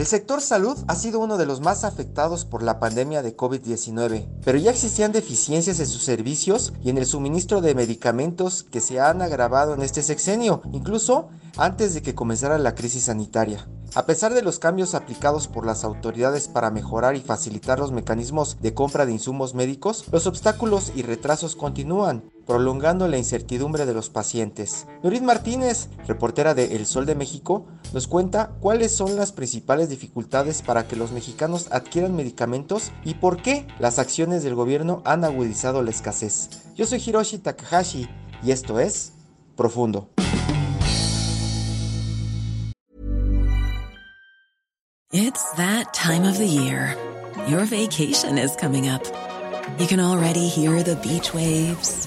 El sector salud ha sido uno de los más afectados por la pandemia de COVID-19, pero ya existían deficiencias en sus servicios y en el suministro de medicamentos que se han agravado en este sexenio, incluso antes de que comenzara la crisis sanitaria. A pesar de los cambios aplicados por las autoridades para mejorar y facilitar los mecanismos de compra de insumos médicos, los obstáculos y retrasos continúan, prolongando la incertidumbre de los pacientes. Nurit Martínez, reportera de El Sol de México, nos cuenta cuáles son las principales dificultades para que los mexicanos adquieran medicamentos y por qué las acciones del gobierno han agudizado la escasez. Yo soy Hiroshi Takahashi y esto es Profundo. It's that time of the year. Your vacation is coming up. You can already hear the beach waves,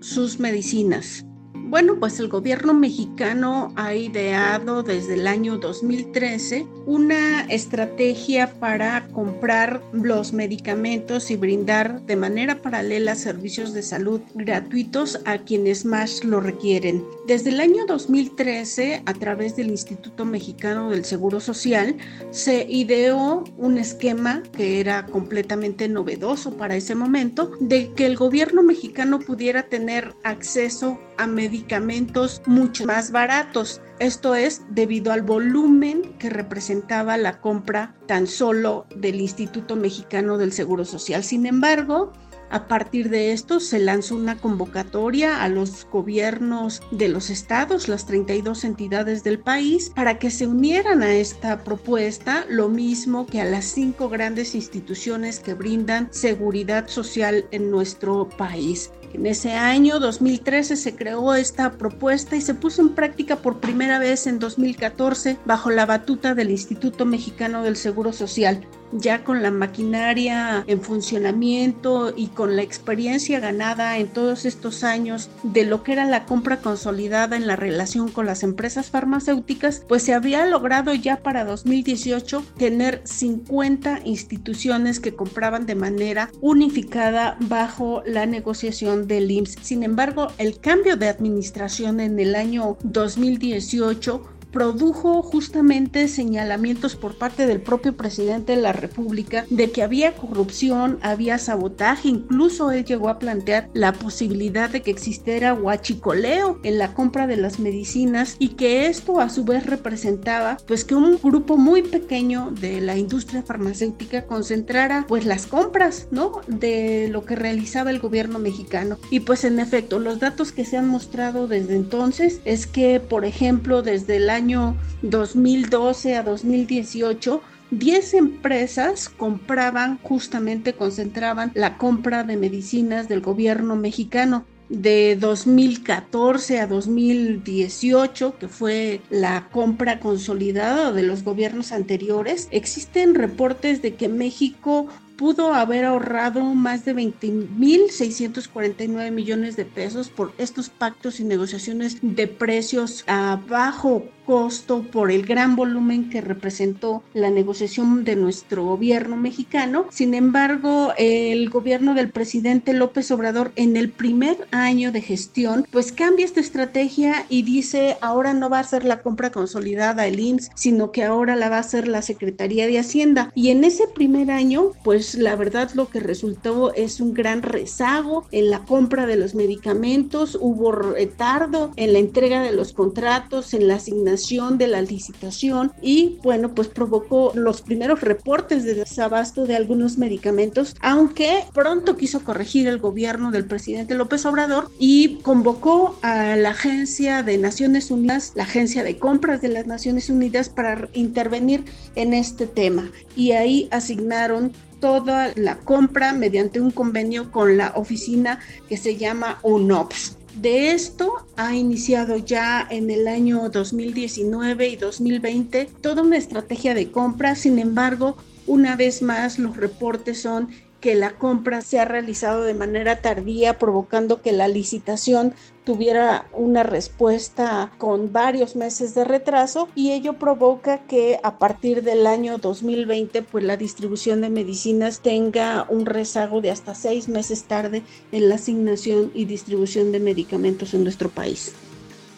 sus medicinas? Bueno, pues el gobierno mexicano ha ideado desde el año 2013 una estrategia para comprar los medicamentos y brindar de manera paralela servicios de salud gratuitos a quienes más lo requieren. Desde el año 2013, a través del Instituto Mexicano del Seguro Social, se ideó un esquema que era completamente novedoso para ese momento, de que el gobierno mexicano pudiera tener acceso a medicamentos mucho más baratos. Esto es debido al volumen que representaba la compra tan solo del Instituto Mexicano del Seguro Social. Sin embargo, a partir de esto se lanzó una convocatoria a los gobiernos de los estados, las 32 entidades del país, para que se unieran a esta propuesta, lo mismo que a las cinco grandes instituciones que brindan seguridad social en nuestro país. En ese año 2013 se creó esta propuesta y se puso en práctica por primera vez en 2014 bajo la batuta del Instituto Mexicano del Seguro Social ya con la maquinaria en funcionamiento y con la experiencia ganada en todos estos años de lo que era la compra consolidada en la relación con las empresas farmacéuticas, pues se había logrado ya para 2018 tener 50 instituciones que compraban de manera unificada bajo la negociación del IMSS. Sin embargo, el cambio de administración en el año 2018 produjo justamente señalamientos por parte del propio presidente de la República de que había corrupción, había sabotaje, incluso él llegó a plantear la posibilidad de que existiera huachicoleo en la compra de las medicinas y que esto a su vez representaba pues que un grupo muy pequeño de la industria farmacéutica concentrara pues las compras, ¿no? de lo que realizaba el gobierno mexicano. Y pues en efecto, los datos que se han mostrado desde entonces es que por ejemplo desde el año 2012 a 2018, 10 empresas compraban, justamente concentraban la compra de medicinas del gobierno mexicano. De 2014 a 2018, que fue la compra consolidada de los gobiernos anteriores, existen reportes de que México pudo haber ahorrado más de 20.649 millones de pesos por estos pactos y negociaciones de precios a bajo costo por el gran volumen que representó la negociación de nuestro gobierno mexicano. Sin embargo, el gobierno del presidente López Obrador en el primer año de gestión, pues cambia esta estrategia y dice, ahora no va a ser la compra consolidada el IMSS, sino que ahora la va a hacer la Secretaría de Hacienda. Y en ese primer año, pues la verdad lo que resultó es un gran rezago en la compra de los medicamentos, hubo retardo en la entrega de los contratos, en la asignación de la licitación y bueno, pues provocó los primeros reportes de desabasto de algunos medicamentos, aunque pronto quiso corregir el gobierno del presidente López Obrador y convocó a la Agencia de Naciones Unidas, la Agencia de Compras de las Naciones Unidas para intervenir en este tema. Y ahí asignaron toda la compra mediante un convenio con la oficina que se llama UNOPS. De esto ha iniciado ya en el año 2019 y 2020 toda una estrategia de compra, sin embargo, una vez más los reportes son que la compra se ha realizado de manera tardía, provocando que la licitación tuviera una respuesta con varios meses de retraso y ello provoca que a partir del año 2020 pues la distribución de medicinas tenga un rezago de hasta seis meses tarde en la asignación y distribución de medicamentos en nuestro país.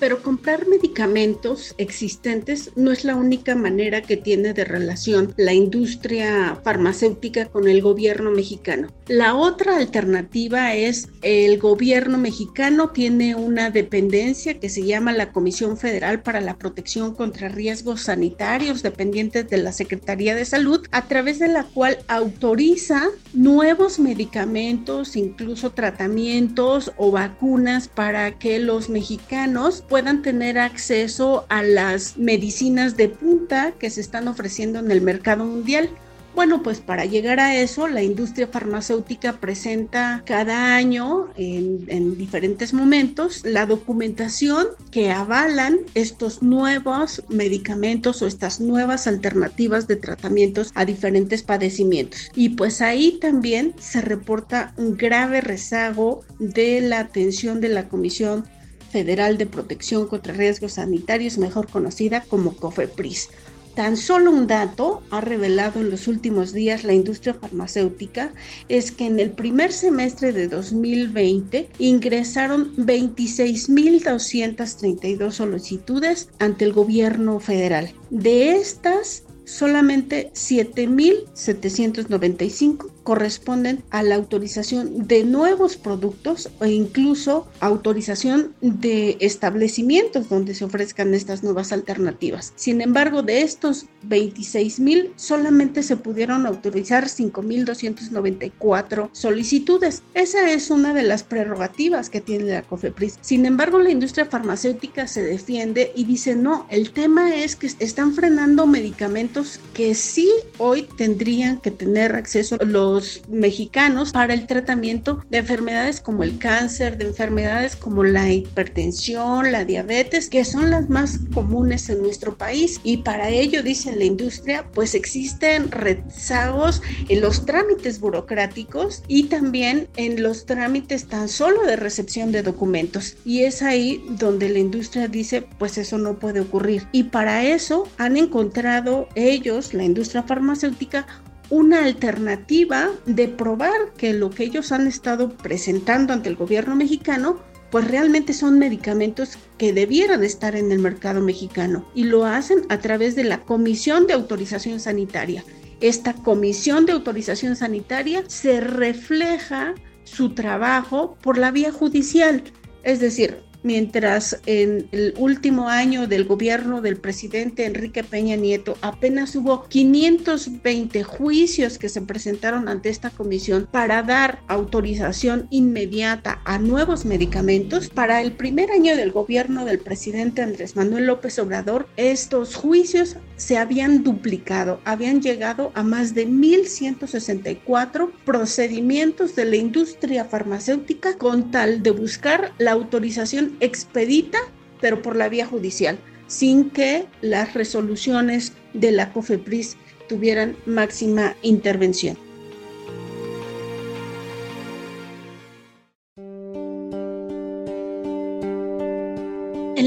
Pero comprar medicamentos existentes no es la única manera que tiene de relación la industria farmacéutica con el gobierno mexicano. La otra alternativa es el gobierno mexicano tiene una dependencia que se llama la Comisión Federal para la Protección contra Riesgos Sanitarios dependientes de la Secretaría de Salud, a través de la cual autoriza nuevos medicamentos, incluso tratamientos o vacunas para que los mexicanos puedan tener acceso a las medicinas de punta que se están ofreciendo en el mercado mundial. Bueno, pues para llegar a eso, la industria farmacéutica presenta cada año, en, diferentes momentos, la documentación que avalan estos nuevos medicamentos o estas nuevas alternativas de tratamientos a diferentes padecimientos. Y pues ahí también se reporta un grave rezago de la atención de la Comisión Federal de Protección contra Riesgos Sanitarios, mejor conocida como COFEPRIS. Tan solo un dato ha revelado en los últimos días la industria farmacéutica es que en el primer semestre de 2020 ingresaron 26.232 solicitudes ante el gobierno federal. De estas, solamente 7.795 corresponden a la autorización de nuevos productos o incluso autorización de establecimientos donde se ofrezcan estas nuevas alternativas. Sin embargo, de estos 26.000 solamente se pudieron autorizar 5.294 solicitudes. Esa es una de las prerrogativas que tiene la COFEPRIS. Sin embargo, la industria farmacéutica se defiende y dice, no, el tema es que están frenando medicamentos que sí hoy tendrían que tener acceso los mexicanos para el tratamiento de enfermedades como el cáncer, de enfermedades como la hipertensión, la diabetes, que son las más comunes en nuestro país. Y para ello, dice la industria, pues existen rezagos en los trámites burocráticos y también en los trámites tan solo de recepción de documentos. Y es ahí donde la industria dice, pues eso no puede ocurrir. Y para eso han encontrado ellos la industria farmacéutica, una alternativa de probar que lo que ellos han estado presentando ante el gobierno mexicano pues realmente son medicamentos que debieran estar en el mercado mexicano y lo hacen a través de la Comisión de Autorización Sanitaria. Esta Comisión de Autorización Sanitaria se refleja su trabajo por la vía judicial, es decir, mientras en el último año del gobierno del presidente Enrique Peña Nieto apenas hubo 520 juicios que se presentaron ante esta comisión para dar autorización inmediata a nuevos medicamentos. Para el primer año del gobierno del presidente Andrés Manuel López Obrador, estos juicios se habían duplicado, habían llegado a más de 1.164 procedimientos de la industria farmacéutica con tal de buscar la autorización expedita, pero por la vía judicial, sin que las resoluciones de la COFEPRIS tuvieran máxima intervención.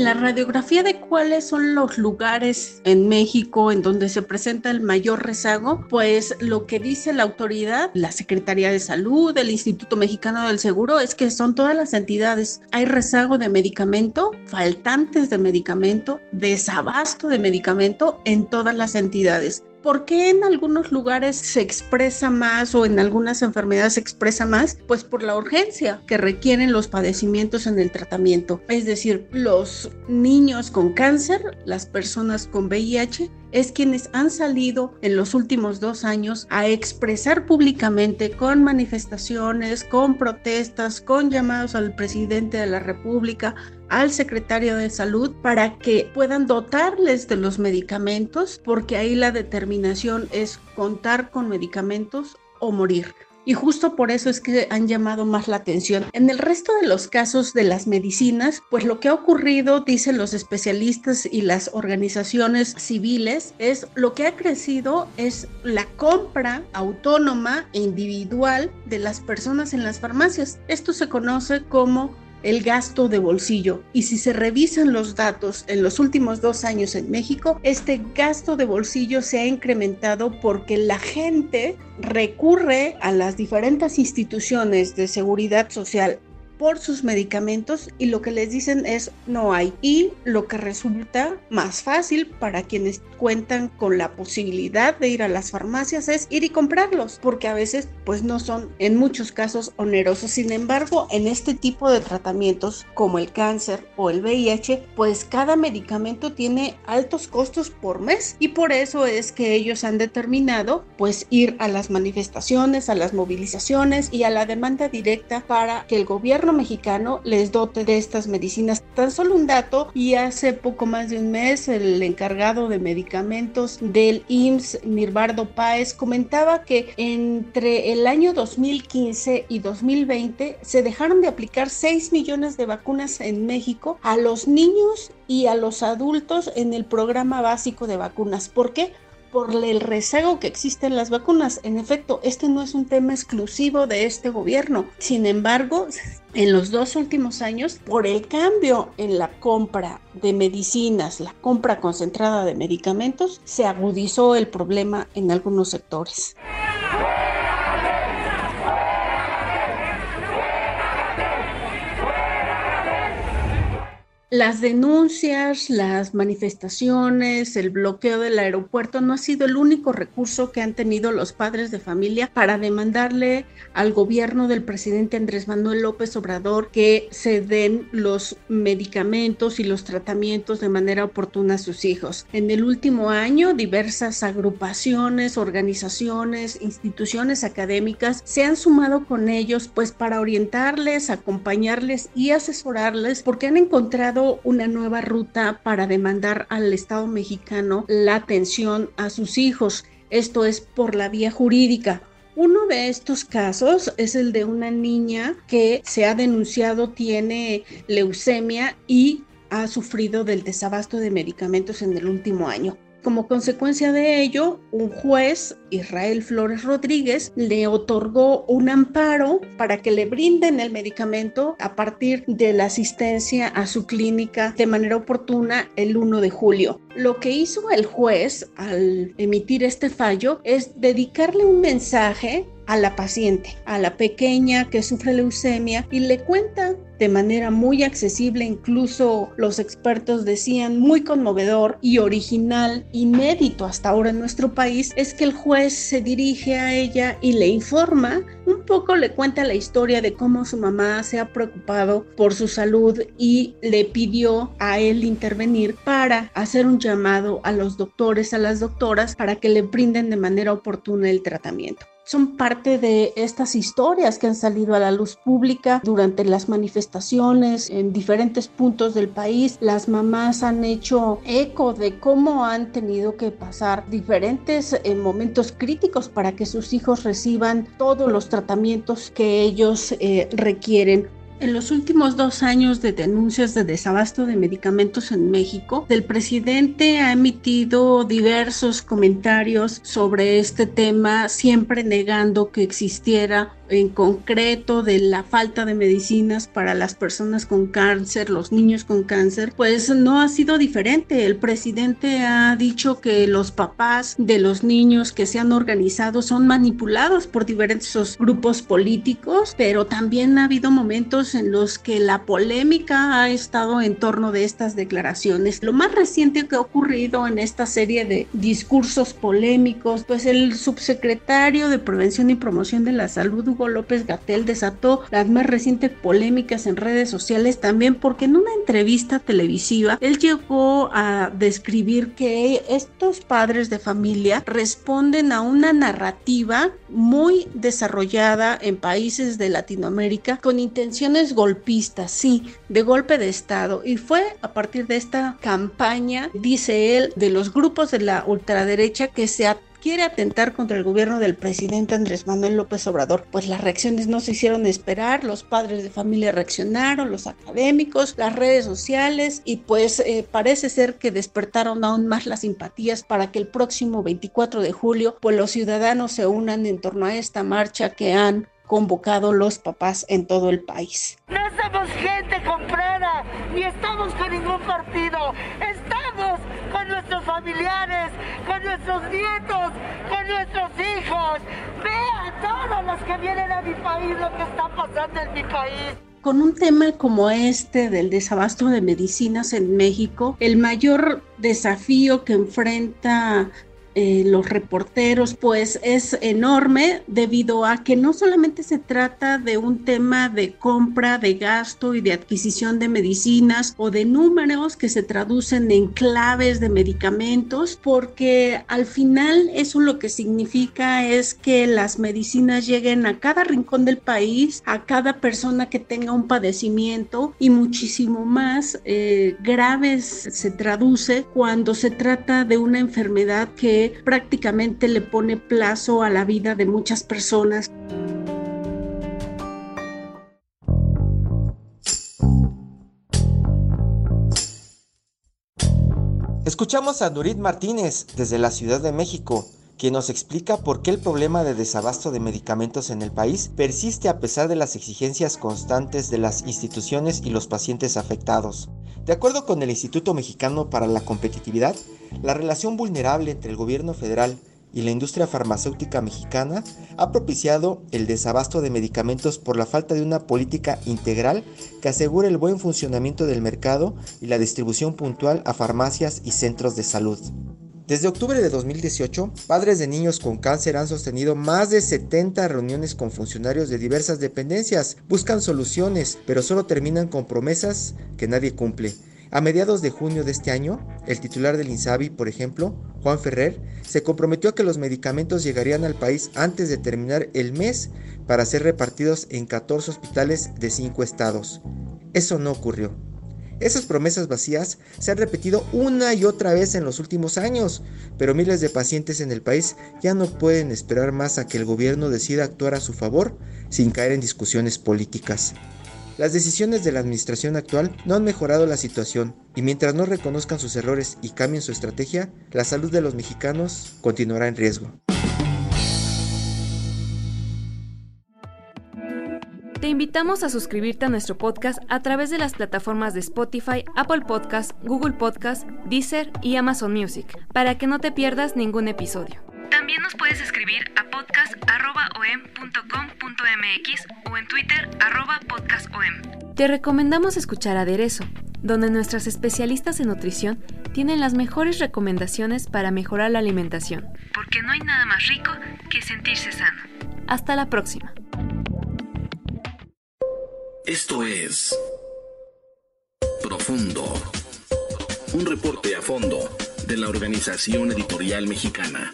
La radiografía de cuáles son los lugares en México en donde se presenta el mayor rezago, pues lo que dice la autoridad, la Secretaría de Salud, el Instituto Mexicano del Seguro, es que son todas las entidades. Hay rezago de medicamento, faltantes de medicamento, desabasto de medicamento en todas las entidades. ¿Por qué en algunos lugares se expresa más o en algunas enfermedades se expresa más? Pues por la urgencia que requieren los padecimientos en el tratamiento. Es decir, los niños con cáncer, las personas con VIH, es quienes han salido en los últimos dos años a expresar públicamente con manifestaciones, con protestas, con llamados al presidente de la República, al secretario de salud para que puedan dotarles de los medicamentos, porque ahí la determinación es contar con medicamentos o morir. y justo por eso es que han llamado más la atención. En el resto de los casos de las medicinas, pues lo que ha ocurrido, dicen los especialistas y las organizaciones civiles, es lo que ha crecido es la compra autónoma e individual de las personas en las farmacias. Esto se conoce como el gasto de bolsillo. Y si se revisan los datos en los últimos dos años en México, este gasto de bolsillo se ha incrementado porque la gente recurre a las diferentes instituciones de seguridad social por sus medicamentos y lo que les dicen es no hay. Y lo que resulta más fácil para quienes cuentan con la posibilidad de ir a las farmacias es ir y comprarlos, porque a veces pues no son en muchos casos onerosos. Sin embargo, en este tipo de tratamientos como el cáncer o el VIH, pues cada medicamento tiene altos costos por mes y por eso es que ellos han determinado pues ir a las manifestaciones, a las movilizaciones y a la demanda directa para que el gobierno mexicano les dote de estas medicinas. Tan solo un dato, y hace poco más de un mes el encargado de medicamentos del IMSS, Nirvardo Páez, comentaba que entre el año 2015 y 2020 se dejaron de aplicar 6 millones de vacunas en México a los niños y a los adultos en el programa básico de vacunas. ¿Por qué? Por el rezago que existe en las vacunas. En efecto, este no es un tema exclusivo de este gobierno. Sin embargo, en los dos últimos años, por el cambio en la compra de medicinas, la compra concentrada de medicamentos, se agudizó el problema en algunos sectores. Las denuncias, las manifestaciones, el bloqueo del aeropuerto no ha sido el único recurso que han tenido los padres de familia para demandarle al gobierno del presidente Andrés Manuel López Obrador que se den los medicamentos y los tratamientos de manera oportuna a sus hijos. En el último año, diversas agrupaciones, organizaciones, instituciones académicas se han sumado con ellos pues para orientarles, acompañarles y asesorarles porque han encontrado una nueva ruta para demandar al Estado mexicano la atención a sus hijos. Esto es por la vía jurídica. Uno de estos casos es el de una niña que se ha denunciado tiene leucemia y ha sufrido del desabasto de medicamentos en el último año. Como consecuencia de ello, un juez, Israel Flores Rodríguez, le otorgó un amparo para que le brinden el medicamento a partir de la asistencia a su clínica de manera oportuna el 1 de julio. Lo que hizo el juez al emitir este fallo es dedicarle un mensaje a la paciente, a la pequeña que sufre leucemia y le cuenta de manera muy accesible, incluso los expertos decían muy conmovedor y original, inédito hasta ahora en nuestro país, es que el juez se dirige a ella y le informa, un poco le cuenta la historia de cómo su mamá se ha preocupado por su salud y le pidió a él intervenir para hacer un llamado a los doctores, a las doctoras, para que le brinden de manera oportuna el tratamiento son parte de estas historias que han salido a la luz pública durante las manifestaciones en diferentes puntos del país. Las mamás han hecho eco de cómo han tenido que pasar diferentes eh, momentos críticos para que sus hijos reciban todos los tratamientos que ellos eh, requieren. En los últimos dos años de denuncias de desabasto de medicamentos en México, el presidente ha emitido diversos comentarios sobre este tema, siempre negando que existiera en concreto de la falta de medicinas para las personas con cáncer, los niños con cáncer, pues no ha sido diferente. El presidente ha dicho que los papás de los niños que se han organizado son manipulados por diversos grupos políticos, pero también ha habido momentos en los que la polémica ha estado en torno de estas declaraciones. Lo más reciente que ha ocurrido en esta serie de discursos polémicos, pues el subsecretario de Prevención y Promoción de la Salud, Hugo López Gatel desató las más recientes polémicas en redes sociales también porque en una entrevista televisiva él llegó a describir que estos padres de familia responden a una narrativa muy desarrollada en países de Latinoamérica con intenciones golpistas, sí, de golpe de Estado. Y fue a partir de esta campaña, dice él, de los grupos de la ultraderecha que se quiere atentar contra el gobierno del presidente Andrés Manuel López Obrador. Pues las reacciones no se hicieron esperar, los padres de familia reaccionaron, los académicos, las redes sociales y pues eh, parece ser que despertaron aún más las simpatías para que el próximo 24 de julio pues los ciudadanos se unan en torno a esta marcha que han convocado los papás en todo el país. No somos gente comprada, ni estamos con ningún partido, estamos con nuestros familiares, con nuestros nietos, con nuestros hijos. Vean todos los que vienen a mi país lo que está pasando en mi país. Con un tema como este del desabasto de medicinas en México, el mayor desafío que enfrenta eh, los reporteros, pues es enorme debido a que no solamente se trata de un tema de compra, de gasto y de adquisición de medicinas o de números que se traducen en claves de medicamentos, porque al final eso lo que significa es que las medicinas lleguen a cada rincón del país, a cada persona que tenga un padecimiento y muchísimo más eh, graves se traduce cuando se trata de una enfermedad prácticamente le pone plazo a la vida de muchas personas. Escuchamos a Nurit Martínez desde la Ciudad de México, quien nos explica por qué el problema de desabasto de medicamentos en el país persiste a pesar de las exigencias constantes de las instituciones y los pacientes afectados. De acuerdo con el Instituto Mexicano para la Competitividad, la relación vulnerable entre el gobierno federal y la industria farmacéutica mexicana ha propiciado el desabasto de medicamentos por la falta de una política integral que asegure el buen funcionamiento del mercado y la distribución puntual a farmacias y centros de salud. Desde octubre de 2018, padres de niños con cáncer han sostenido más de 70 reuniones con funcionarios de diversas dependencias. Buscan soluciones, pero solo terminan con promesas que nadie cumple. A mediados de junio de este año, el titular del INSABI, por ejemplo, Juan Ferrer, se comprometió a que los medicamentos llegarían al país antes de terminar el mes para ser repartidos en 14 hospitales de 5 estados. Eso no ocurrió. Esas promesas vacías se han repetido una y otra vez en los últimos años, pero miles de pacientes en el país ya no pueden esperar más a que el gobierno decida actuar a su favor sin caer en discusiones políticas. Las decisiones de la administración actual no han mejorado la situación y mientras no reconozcan sus errores y cambien su estrategia, la salud de los mexicanos continuará en riesgo. Te invitamos a suscribirte a nuestro podcast a través de las plataformas de Spotify, Apple Podcast, Google Podcast, Deezer y Amazon Music, para que no te pierdas ningún episodio. También nos puedes escribir a podcast.om.com.mx o en Twitter podcastom. Te recomendamos escuchar Aderezo, donde nuestras especialistas en nutrición tienen las mejores recomendaciones para mejorar la alimentación. Porque no hay nada más rico que sentirse sano. Hasta la próxima. Esto es Profundo. Un reporte a fondo de la Organización Editorial Mexicana.